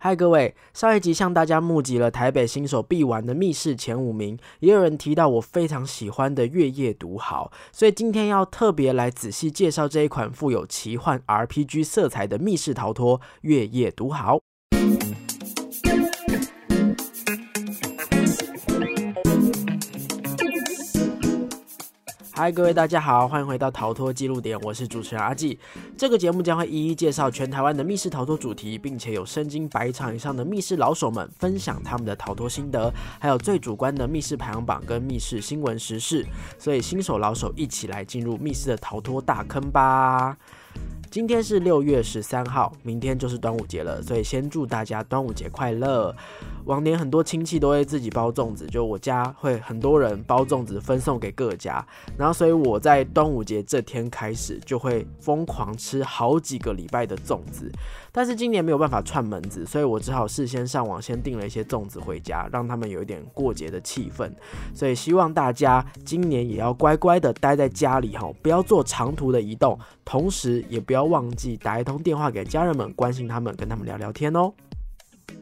嗨，各位！上一集向大家募集了台北新手必玩的密室前五名，也有人提到我非常喜欢的月夜独豪，所以今天要特别来仔细介绍这一款富有奇幻 RPG 色彩的密室逃脱《月夜独豪》。嗨，各位大家好，欢迎回到逃脱记录点，我是主持人阿纪。这个节目将会一一介绍全台湾的密室逃脱主题，并且有身经百场以上的密室老手们分享他们的逃脱心得，还有最主观的密室排行榜跟密室新闻时事。所以新手老手一起来进入密室的逃脱大坑吧！今天是六月十三号，明天就是端午节了，所以先祝大家端午节快乐。往年很多亲戚都会自己包粽子，就我家会很多人包粽子分送给各家，然后所以我在端午节这天开始就会疯狂吃好几个礼拜的粽子。但是今年没有办法串门子，所以我只好事先上网先订了一些粽子回家，让他们有一点过节的气氛。所以希望大家今年也要乖乖的待在家里哈，不要做长途的移动，同时也不要不要忘记打一通电话给家人们，关心他们，跟他们聊聊天哦。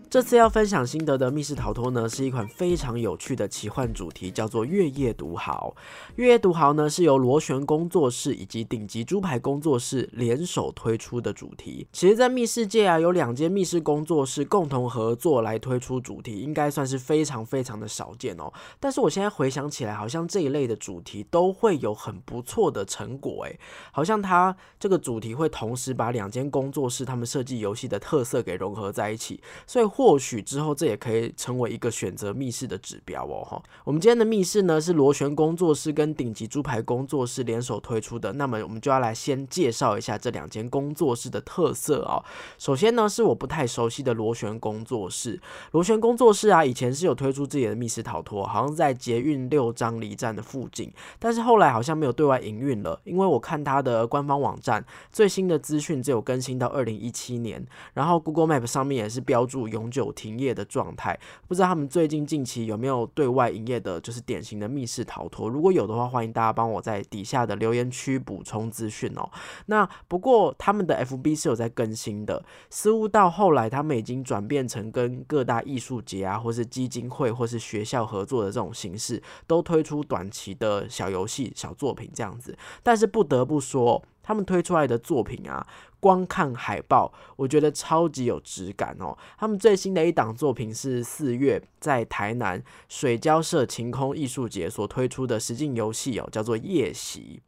这次要分享心得的密室逃脱呢，是一款非常有趣的奇幻主题，叫做《月夜独豪》。《月夜独豪》呢是由螺旋工作室以及顶级猪排工作室联手推出的主题。其实，在密室界啊，有两间密室工作室共同合作来推出主题，应该算是非常非常的少见哦。但是我现在回想起来，好像这一类的主题都会有很不错的成果诶，好像它这个主题会同时把两间工作室他们设计游戏的特色给融合在一起，所以。或许之后这也可以成为一个选择密室的指标哦哈。我们今天的密室呢是螺旋工作室跟顶级猪排工作室联手推出的，那么我们就要来先介绍一下这两间工作室的特色哦。首先呢是我不太熟悉的螺旋工作室，螺旋工作室啊以前是有推出自己的密室逃脱，好像在捷运六张离站的附近，但是后来好像没有对外营运了，因为我看它的官方网站最新的资讯只有更新到二零一七年，然后 Google Map 上面也是标注永。永久停业的状态，不知道他们最近近期有没有对外营业的，就是典型的密室逃脱。如果有的话，欢迎大家帮我在底下的留言区补充资讯哦。那不过他们的 FB 是有在更新的，似乎到后来他们已经转变成跟各大艺术节啊，或是基金会或是学校合作的这种形式，都推出短期的小游戏、小作品这样子。但是不得不说。他们推出来的作品啊，光看海报，我觉得超级有质感哦。他们最新的一档作品是四月在台南水交社晴空艺术节所推出的实境游戏哦，叫做夜袭。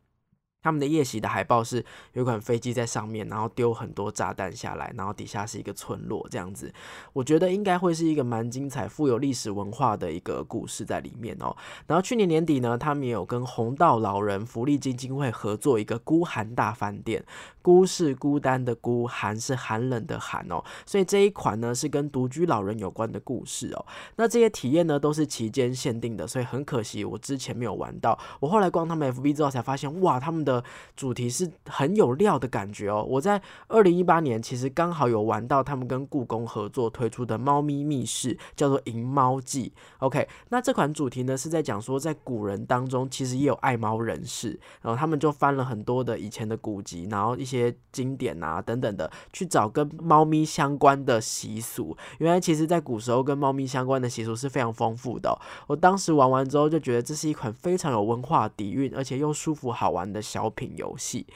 他们的夜袭的海报是有一款飞机在上面，然后丢很多炸弹下来，然后底下是一个村落这样子。我觉得应该会是一个蛮精彩、富有历史文化的一个故事在里面哦。然后去年年底呢，他们也有跟红道老人福利基金会合作一个孤寒大饭店。孤是孤单的孤，寒是寒冷的寒哦。所以这一款呢是跟独居老人有关的故事哦。那这些体验呢都是期间限定的，所以很可惜我之前没有玩到。我后来逛他们 FB 之后才发现，哇，他们的主题是很有料的感觉哦！我在二零一八年其实刚好有玩到他们跟故宫合作推出的猫咪密室，叫做《银猫记》。OK，那这款主题呢是在讲说，在古人当中其实也有爱猫人士，然后他们就翻了很多的以前的古籍，然后一些经典啊等等的，去找跟猫咪相关的习俗。原来其实在古时候跟猫咪相关的习俗是非常丰富的。我当时玩完之后就觉得这是一款非常有文化底蕴，而且又舒服好玩的小小品。游戏，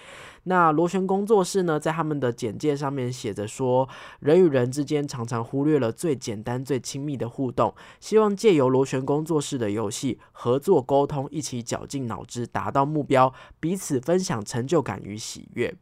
那螺旋工作室呢，在他们的简介上面写着说，人与人之间常常忽略了最简单、最亲密的互动，希望借由螺旋工作室的游戏合作沟通，一起绞尽脑汁达到目标，彼此分享成就感与喜悦。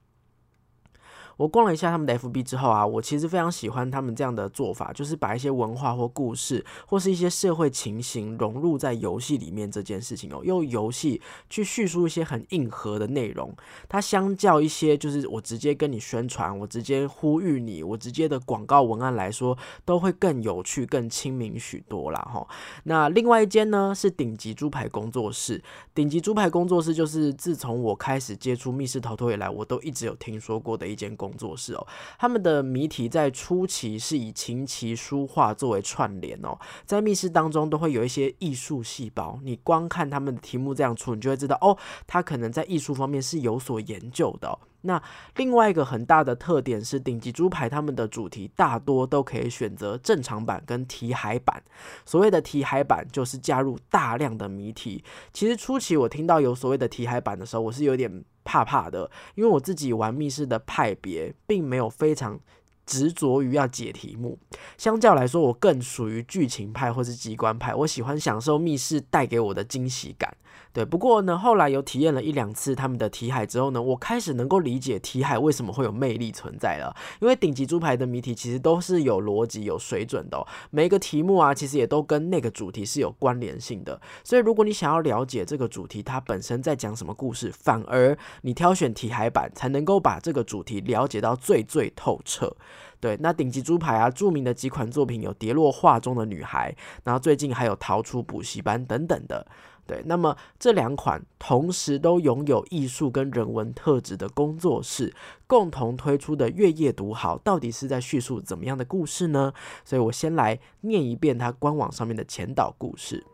我逛了一下他们的 FB 之后啊，我其实非常喜欢他们这样的做法，就是把一些文化或故事，或是一些社会情形融入在游戏里面这件事情哦，用游戏去叙述一些很硬核的内容。它相较一些就是我直接跟你宣传，我直接呼吁你，我直接的广告文案来说，都会更有趣、更亲民许多啦哈。那另外一间呢是顶级猪排工作室，顶级猪排工作室就是自从我开始接触密室逃脱以来，我都一直有听说过的一间公。工作室哦，他们的谜题在初期是以琴棋书画作为串联哦，在密室当中都会有一些艺术细胞，你光看他们的题目这样出，你就会知道哦，他可能在艺术方面是有所研究的。那另外一个很大的特点是，顶级猪排他们的主题大多都可以选择正常版跟题海版。所谓的题海版就是加入大量的谜题。其实初期我听到有所谓的题海版的时候，我是有点怕怕的，因为我自己玩密室的派别并没有非常。执着于要解题目，相较来说，我更属于剧情派或是机关派。我喜欢享受密室带给我的惊喜感。对，不过呢，后来有体验了一两次他们的题海之后呢，我开始能够理解题海为什么会有魅力存在了。因为顶级猪排的谜题其实都是有逻辑、有水准的，每一个题目啊，其实也都跟那个主题是有关联性的。所以，如果你想要了解这个主题它本身在讲什么故事，反而你挑选题海版才能够把这个主题了解到最最透彻。对，那顶级猪排啊，著名的几款作品有《跌落画中的女孩》，然后最近还有《逃出补习班》等等的。对，那么这两款同时都拥有艺术跟人文特质的工作室共同推出的《月夜独好》，到底是在叙述怎么样的故事呢？所以我先来念一遍它官网上面的前导故事：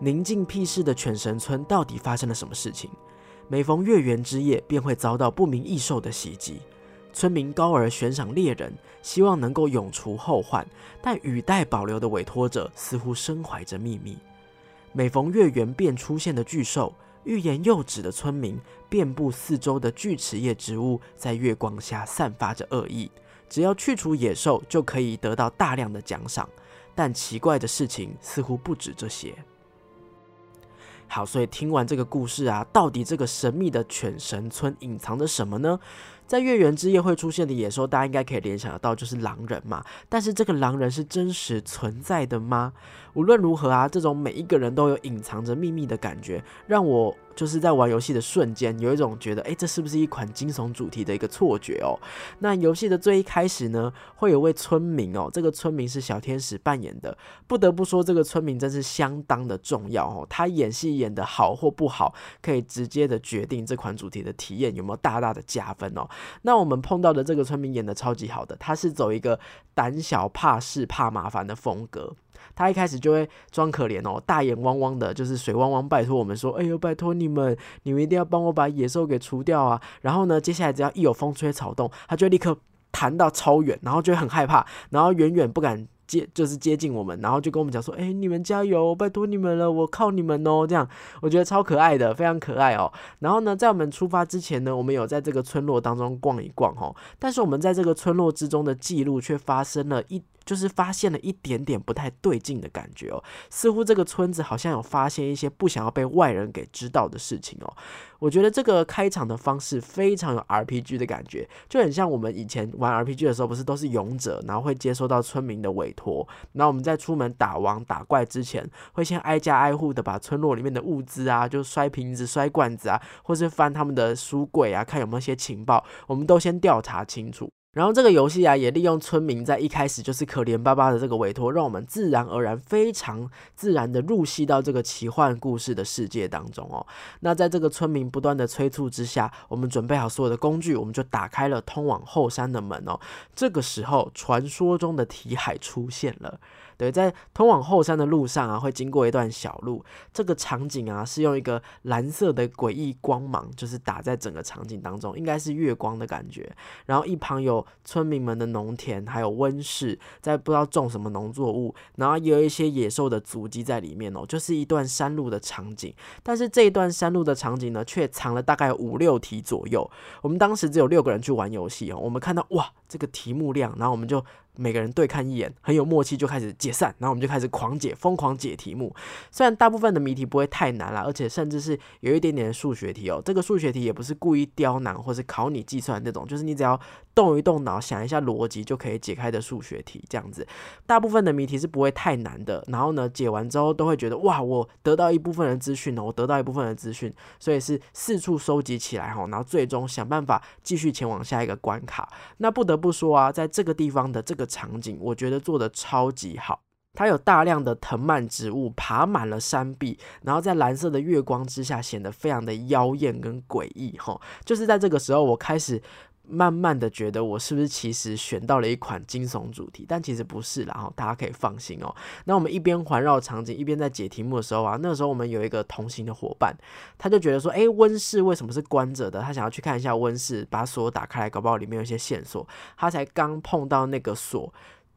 宁静僻世的犬神村到底发生了什么事情？每逢月圆之夜，便会遭到不明异兽的袭击。村民高而悬赏猎人，希望能够永除后患，但语带保留的委托者似乎身怀着秘密。每逢月圆便出现的巨兽，欲言又止的村民，遍布四周的锯齿叶植物在月光下散发着恶意。只要去除野兽，就可以得到大量的奖赏。但奇怪的事情似乎不止这些。好，所以听完这个故事啊，到底这个神秘的犬神村隐藏着什么呢？在月圆之夜会出现的野兽，大家应该可以联想得到，就是狼人嘛。但是这个狼人是真实存在的吗？无论如何啊，这种每一个人都有隐藏着秘密的感觉，让我。就是在玩游戏的瞬间，有一种觉得，哎，这是不是一款惊悚主题的一个错觉哦？那游戏的最一开始呢，会有位村民哦，这个村民是小天使扮演的。不得不说，这个村民真是相当的重要哦。他演戏演得好或不好，可以直接的决定这款主题的体验有没有大大的加分哦。那我们碰到的这个村民演的超级好的，他是走一个胆小怕事怕麻烦的风格。他一开始就会装可怜哦，大眼汪汪的，就是水汪汪，拜托我们说，哎呦，拜托你们，你们一定要帮我把野兽给除掉啊！然后呢，接下来只要一有风吹草动，他就立刻弹到超远，然后就很害怕，然后远远不敢接，就是接近我们，然后就跟我们讲说，哎，你们加油，拜托你们了，我靠你们哦！这样我觉得超可爱的，非常可爱哦。然后呢，在我们出发之前呢，我们有在这个村落当中逛一逛哦，但是我们在这个村落之中的记录却发生了一。就是发现了一点点不太对劲的感觉哦，似乎这个村子好像有发现一些不想要被外人给知道的事情哦。我觉得这个开场的方式非常有 RPG 的感觉，就很像我们以前玩 RPG 的时候，不是都是勇者，然后会接收到村民的委托，然后我们在出门打王打怪之前，会先挨家挨户的把村落里面的物资啊，就摔瓶子、摔罐子啊，或是翻他们的书柜啊，看有没有一些情报，我们都先调查清楚。然后这个游戏啊，也利用村民在一开始就是可怜巴巴的这个委托，让我们自然而然、非常自然的入戏到这个奇幻故事的世界当中哦。那在这个村民不断的催促之下，我们准备好所有的工具，我们就打开了通往后山的门哦。这个时候，传说中的题海出现了。对，在通往后山的路上啊，会经过一段小路。这个场景啊，是用一个蓝色的诡异光芒，就是打在整个场景当中，应该是月光的感觉。然后一旁有村民们的农田，还有温室，在不知道种什么农作物。然后也有一些野兽的足迹在里面哦，就是一段山路的场景。但是这一段山路的场景呢，却藏了大概五六题左右。我们当时只有六个人去玩游戏哦，我们看到哇，这个题目量，然后我们就。每个人对看一眼，很有默契，就开始解散，然后我们就开始狂解，疯狂解题目。虽然大部分的谜题不会太难啦，而且甚至是有一点点数学题哦。这个数学题也不是故意刁难或是考你计算那种，就是你只要动一动脑，想一下逻辑就可以解开的数学题。这样子，大部分的谜题是不会太难的。然后呢，解完之后都会觉得哇，我得到一部分的资讯哦，我得到一部分的资讯，所以是四处收集起来哈，然后最终想办法继续前往下一个关卡。那不得不说啊，在这个地方的这个。场景我觉得做的超级好，它有大量的藤蔓植物爬满了山壁，然后在蓝色的月光之下显得非常的妖艳跟诡异哈。就是在这个时候，我开始慢慢的觉得我是不是其实选到了一款惊悚主题，但其实不是啦，哈，大家可以放心哦。那我们一边环绕场景，一边在解题目的时候啊，那个时候我们有一个同行的伙伴，他就觉得说，诶，温室为什么是关着的？他想要去看一下温室，把锁打开来，搞不好里面有一些线索。他才刚碰到那个锁。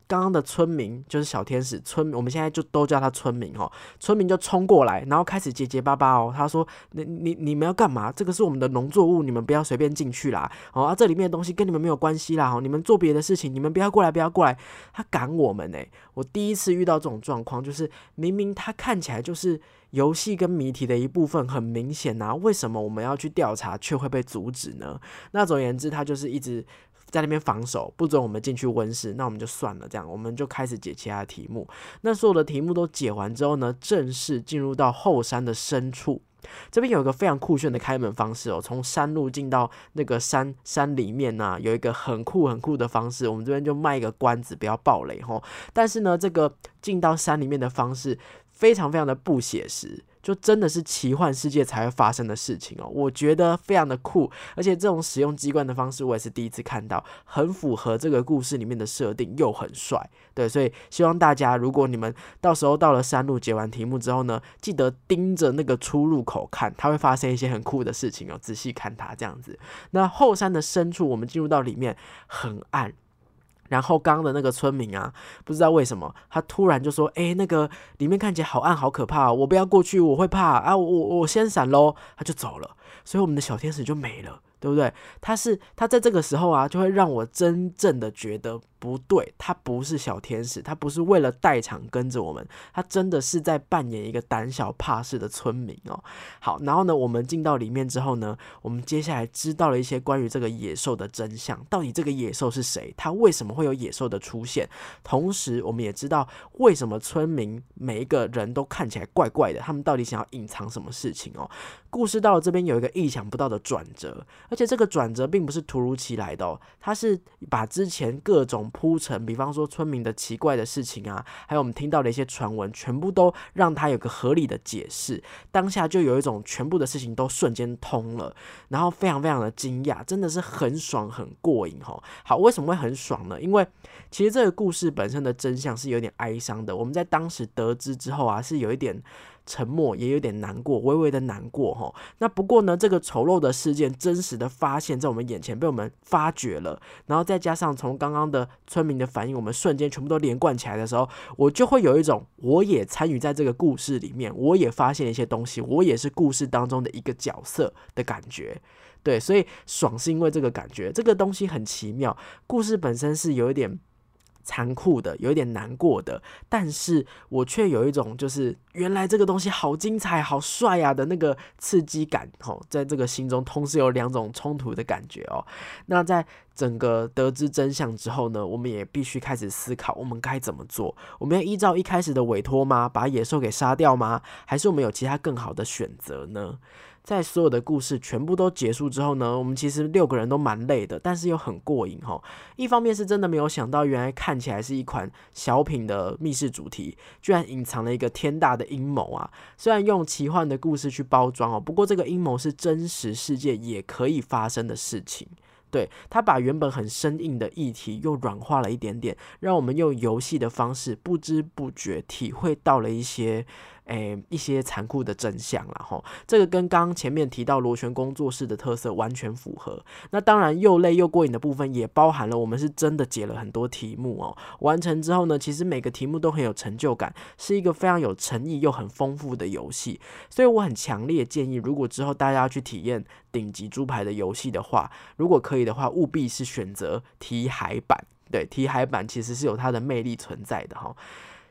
刚刚的村民就是小天使村，我们现在就都叫他村民哦。村民就冲过来，然后开始结结巴巴哦。他说：“你你你们要干嘛？这个是我们的农作物，你们不要随便进去啦。哦，啊，这里面的东西跟你们没有关系啦。哦，你们做别的事情，你们不要过来，不要过来。他赶我们呢。我第一次遇到这种状况，就是明明他看起来就是游戏跟谜题的一部分，很明显呐，为什么我们要去调查却会被阻止呢？那总而言之，他就是一直。在那边防守，不准我们进去温室，那我们就算了。这样，我们就开始解其他的题目。那所有的题目都解完之后呢，正式进入到后山的深处。这边有一个非常酷炫的开门方式哦，从山路进到那个山山里面呢，有一个很酷很酷的方式。我们这边就卖一个关子，不要暴雷吼。但是呢，这个进到山里面的方式非常非常的不写实。就真的是奇幻世界才会发生的事情哦，我觉得非常的酷，而且这种使用机关的方式我也是第一次看到，很符合这个故事里面的设定，又很帅。对，所以希望大家，如果你们到时候到了山路解完题目之后呢，记得盯着那个出入口看，它会发生一些很酷的事情哦，仔细看它这样子。那后山的深处，我们进入到里面很暗。然后刚的那个村民啊，不知道为什么，他突然就说：“哎，那个里面看起来好暗，好可怕，我不要过去，我会怕啊，我我先闪喽。”他就走了，所以我们的小天使就没了。对不对？他是他在这个时候啊，就会让我真正的觉得不对。他不是小天使，他不是为了代场跟着我们，他真的是在扮演一个胆小怕事的村民哦。好，然后呢，我们进到里面之后呢，我们接下来知道了一些关于这个野兽的真相。到底这个野兽是谁？他为什么会有野兽的出现？同时，我们也知道为什么村民每一个人都看起来怪怪的。他们到底想要隐藏什么事情哦？故事到了这边有一个意想不到的转折。而且这个转折并不是突如其来的哦，它是把之前各种铺陈，比方说村民的奇怪的事情啊，还有我们听到的一些传闻，全部都让他有个合理的解释。当下就有一种全部的事情都瞬间通了，然后非常非常的惊讶，真的是很爽很过瘾哈。好，为什么会很爽呢？因为其实这个故事本身的真相是有点哀伤的。我们在当时得知之后啊，是有一点。沉默也有点难过，微微的难过哈。那不过呢，这个丑陋的事件真实的发现，在我们眼前被我们发觉了，然后再加上从刚刚的村民的反应，我们瞬间全部都连贯起来的时候，我就会有一种我也参与在这个故事里面，我也发现一些东西，我也是故事当中的一个角色的感觉。对，所以爽是因为这个感觉，这个东西很奇妙。故事本身是有一点。残酷的，有一点难过的，但是我却有一种就是原来这个东西好精彩、好帅呀的那个刺激感，吼，在这个心中同时有两种冲突的感觉哦。那在整个得知真相之后呢，我们也必须开始思考，我们该怎么做？我们要依照一开始的委托吗？把野兽给杀掉吗？还是我们有其他更好的选择呢？在所有的故事全部都结束之后呢，我们其实六个人都蛮累的，但是又很过瘾哈。一方面是真的没有想到，原来看起来是一款小品的密室主题，居然隐藏了一个天大的阴谋啊！虽然用奇幻的故事去包装哦，不过这个阴谋是真实世界也可以发生的事情。对他把原本很生硬的议题又软化了一点点，让我们用游戏的方式不知不觉体会到了一些。诶，一些残酷的真相了哈，这个跟刚前面提到螺旋工作室的特色完全符合。那当然又累又过瘾的部分，也包含了我们是真的解了很多题目哦。完成之后呢，其实每个题目都很有成就感，是一个非常有诚意又很丰富的游戏。所以我很强烈建议，如果之后大家要去体验顶级猪排的游戏的话，如果可以的话，务必是选择题海版。对，题海版其实是有它的魅力存在的哈。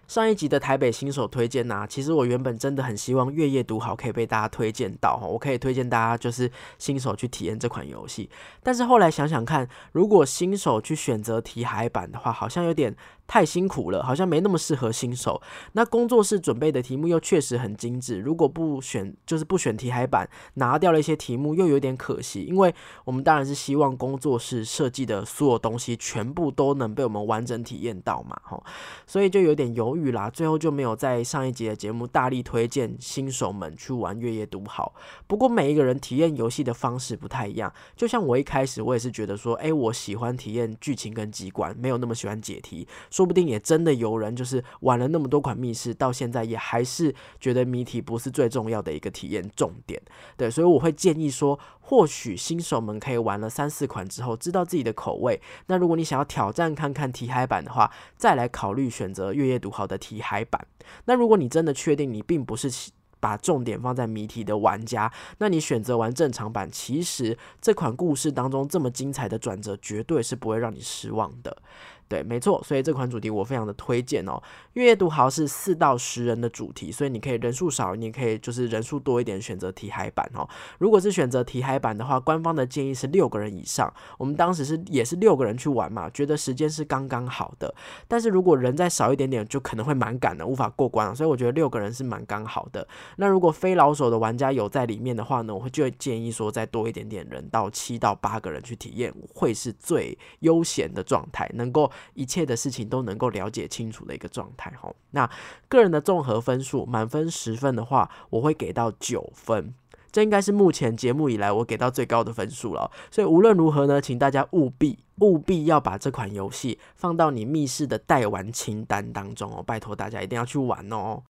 上一集的台北新手推荐呐，其实我原本真的很希望月夜读好可以被大家推荐到哈，我可以推荐大家就是新手去体验这款游戏。但是后来想想看，如果新手去选择题海版的话，好像有点太辛苦了，好像没那么适合新手。那工作室准备的题目又确实很精致，如果不选就是不选题海版，拿掉了一些题目，又有点可惜。因为我们当然是希望工作室设计的所有东西全部都能被我们完整体验到嘛，吼，所以就有点犹豫啦。最后就没有在上一集的节目大力推荐新手们去玩月夜读好。不过每一个人体验游戏的方式不太一样，就像我一开始我也是觉得说，哎，我喜欢体验剧情跟机关，没有那么喜欢解题。说不定也真的有人就是玩了那么多款密室，到现在也还是觉得谜题不是最重要的一个体验重点。对，所以我会建议说，或许新手们可以玩了三四款之后，知道自己的口味。那如果你想要挑战看看题海版的话，再来考虑选择月夜读好的题海版。那如果你真的确定你并不是把重点放在谜题的玩家，那你选择玩正常版，其实这款故事当中这么精彩的转折，绝对是不会让你失望的。对，没错，所以这款主题我非常的推荐哦。月夜读豪是四到十人的主题，所以你可以人数少，你可以就是人数多一点选择题海版哦。如果是选择题海版的话，官方的建议是六个人以上。我们当时是也是六个人去玩嘛，觉得时间是刚刚好的。但是如果人再少一点点，就可能会蛮赶的，无法过关。所以我觉得六个人是蛮刚好的。那如果非老手的玩家有在里面的话呢，我会就会建议说再多一点点人，到七到八个人去体验，会是最悠闲的状态，能够。一切的事情都能够了解清楚的一个状态哈。那个人的综合分数，满分十分的话，我会给到九分，这应该是目前节目以来我给到最高的分数了。所以无论如何呢，请大家务必务必要把这款游戏放到你密室的待玩清单当中哦，拜托大家一定要去玩哦。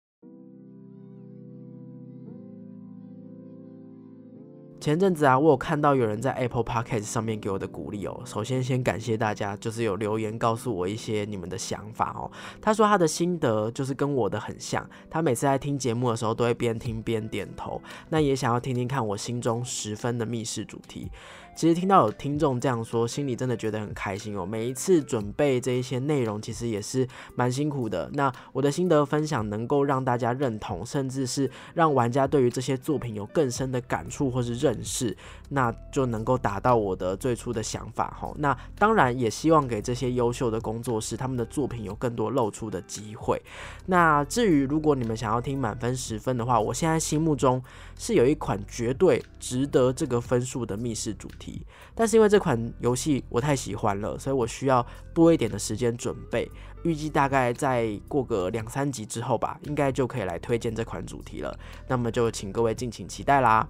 前阵子啊，我有看到有人在 Apple Podcast 上面给我的鼓励哦。首先，先感谢大家，就是有留言告诉我一些你们的想法哦。他说他的心得就是跟我的很像，他每次在听节目的时候都会边听边点头。那也想要听听看我心中十分的密室主题。其实听到有听众这样说，心里真的觉得很开心哦。每一次准备这一些内容，其实也是蛮辛苦的。那我的心得分享能够让大家认同，甚至是让玩家对于这些作品有更深的感触或是认识，那就能够达到我的最初的想法哈。那当然也希望给这些优秀的工作室，他们的作品有更多露出的机会。那至于如果你们想要听满分十分的话，我现在心目中是有一款绝对值得这个分数的密室主题。但是因为这款游戏我太喜欢了，所以我需要多一点的时间准备。预计大概再过个两三集之后吧，应该就可以来推荐这款主题了。那么就请各位敬请期待啦。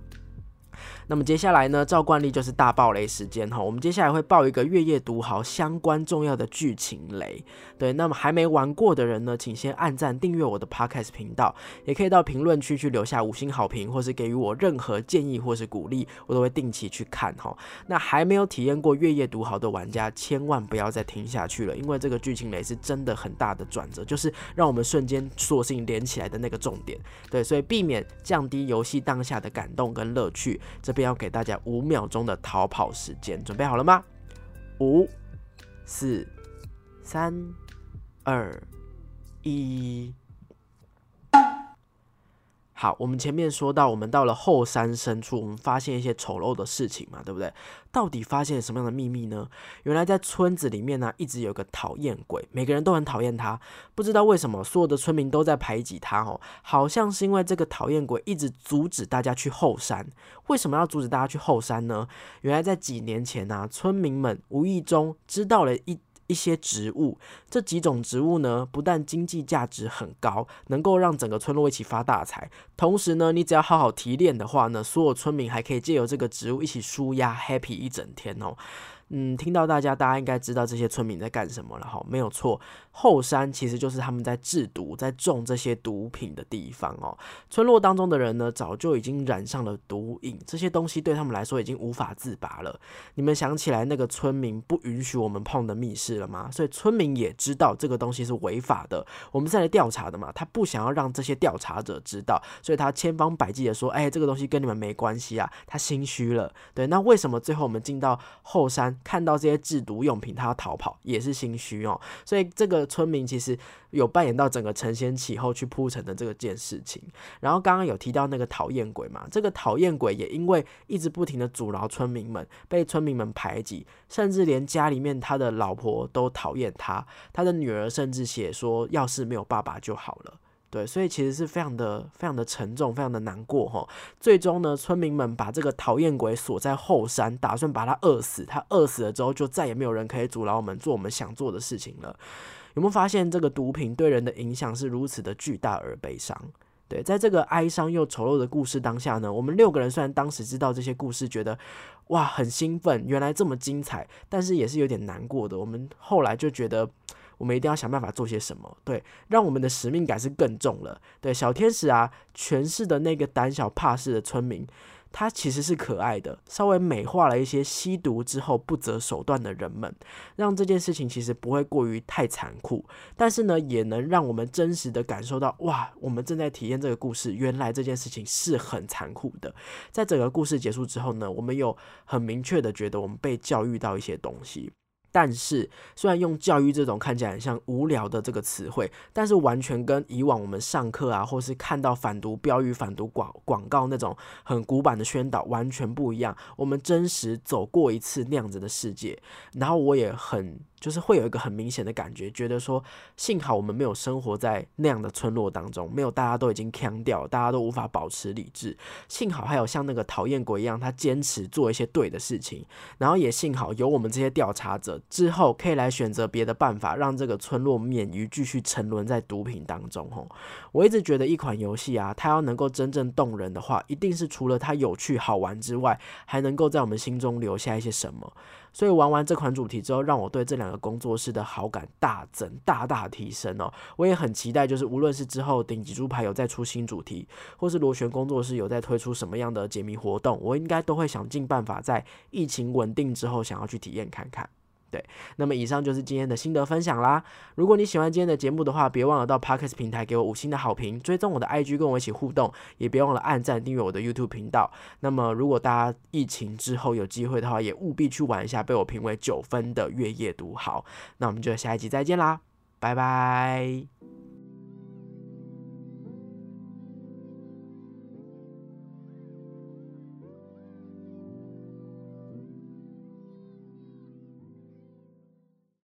那么接下来呢，照惯例就是大爆雷时间哈。我们接下来会爆一个月夜读好相关重要的剧情雷。对，那么还没玩过的人呢，请先按赞订阅我的 Podcast 频道，也可以到评论区去留下五星好评，或是给予我任何建议或是鼓励，我都会定期去看哈。那还没有体验过月夜读好的玩家，千万不要再听下去了，因为这个剧情雷是真的很大的转折，就是让我们瞬间索性连起来的那个重点。对，所以避免降低游戏当下的感动跟乐趣。这边要给大家五秒钟的逃跑时间，准备好了吗？五、四、三、二、一。好，我们前面说到，我们到了后山深处，我们发现一些丑陋的事情嘛，对不对？到底发现什么样的秘密呢？原来在村子里面呢，一直有个讨厌鬼，每个人都很讨厌他，不知道为什么，所有的村民都在排挤他哦，好像是因为这个讨厌鬼一直阻止大家去后山。为什么要阻止大家去后山呢？原来在几年前呢，村民们无意中知道了一。一些植物，这几种植物呢，不但经济价值很高，能够让整个村落一起发大财，同时呢，你只要好好提炼的话呢，所有村民还可以借由这个植物一起舒压，happy 一整天哦。嗯，听到大家，大家应该知道这些村民在干什么了哈，没有错。后山其实就是他们在制毒、在种这些毒品的地方哦。村落当中的人呢，早就已经染上了毒瘾，这些东西对他们来说已经无法自拔了。你们想起来那个村民不允许我们碰的密室了吗？所以村民也知道这个东西是违法的。我们是来调查的嘛，他不想要让这些调查者知道，所以他千方百计的说：“哎，这个东西跟你们没关系啊。”他心虚了。对，那为什么最后我们进到后山？看到这些制毒用品，他要逃跑也是心虚哦。所以这个村民其实有扮演到整个承先启后去铺陈的这个件事情。然后刚刚有提到那个讨厌鬼嘛，这个讨厌鬼也因为一直不停的阻挠村民们，被村民们排挤，甚至连家里面他的老婆都讨厌他，他的女儿甚至写说，要是没有爸爸就好了。对，所以其实是非常的、非常的沉重，非常的难过哈。最终呢，村民们把这个讨厌鬼锁在后山，打算把他饿死。他饿死了之后，就再也没有人可以阻挠我们做我们想做的事情了。有没有发现这个毒品对人的影响是如此的巨大而悲伤？对，在这个哀伤又丑陋的故事当下呢，我们六个人虽然当时知道这些故事，觉得哇很兴奋，原来这么精彩，但是也是有点难过的。我们后来就觉得。我们一定要想办法做些什么，对，让我们的使命感是更重了。对，小天使啊，诠释的那个胆小怕事的村民，他其实是可爱的，稍微美化了一些吸毒之后不择手段的人们，让这件事情其实不会过于太残酷，但是呢，也能让我们真实的感受到，哇，我们正在体验这个故事，原来这件事情是很残酷的。在整个故事结束之后呢，我们有很明确的觉得我们被教育到一些东西。但是，虽然用教育这种看起来很像无聊的这个词汇，但是完全跟以往我们上课啊，或是看到反毒标语、反毒广广告那种很古板的宣导完全不一样。我们真实走过一次那样子的世界，然后我也很。就是会有一个很明显的感觉，觉得说幸好我们没有生活在那样的村落当中，没有大家都已经腔掉，大家都无法保持理智。幸好还有像那个讨厌鬼一样，他坚持做一些对的事情。然后也幸好有我们这些调查者之后可以来选择别的办法，让这个村落免于继续沉沦在毒品当中。吼，我一直觉得一款游戏啊，它要能够真正动人的话，一定是除了它有趣好玩之外，还能够在我们心中留下一些什么。所以玩完这款主题之后，让我对这两个工作室的好感大增，大大提升哦。我也很期待，就是无论是之后顶级猪排有再出新主题，或是螺旋工作室有在推出什么样的解谜活动，我应该都会想尽办法在疫情稳定之后，想要去体验看看。对，那么以上就是今天的心得分享啦。如果你喜欢今天的节目的话，别忘了到 Podcast 平台给我五星的好评，追踪我的 IG，跟我一起互动，也别忘了按赞订阅我的 YouTube 频道。那么如果大家疫情之后有机会的话，也务必去玩一下被我评为九分的月夜读好。那我们就下一集再见啦，拜拜。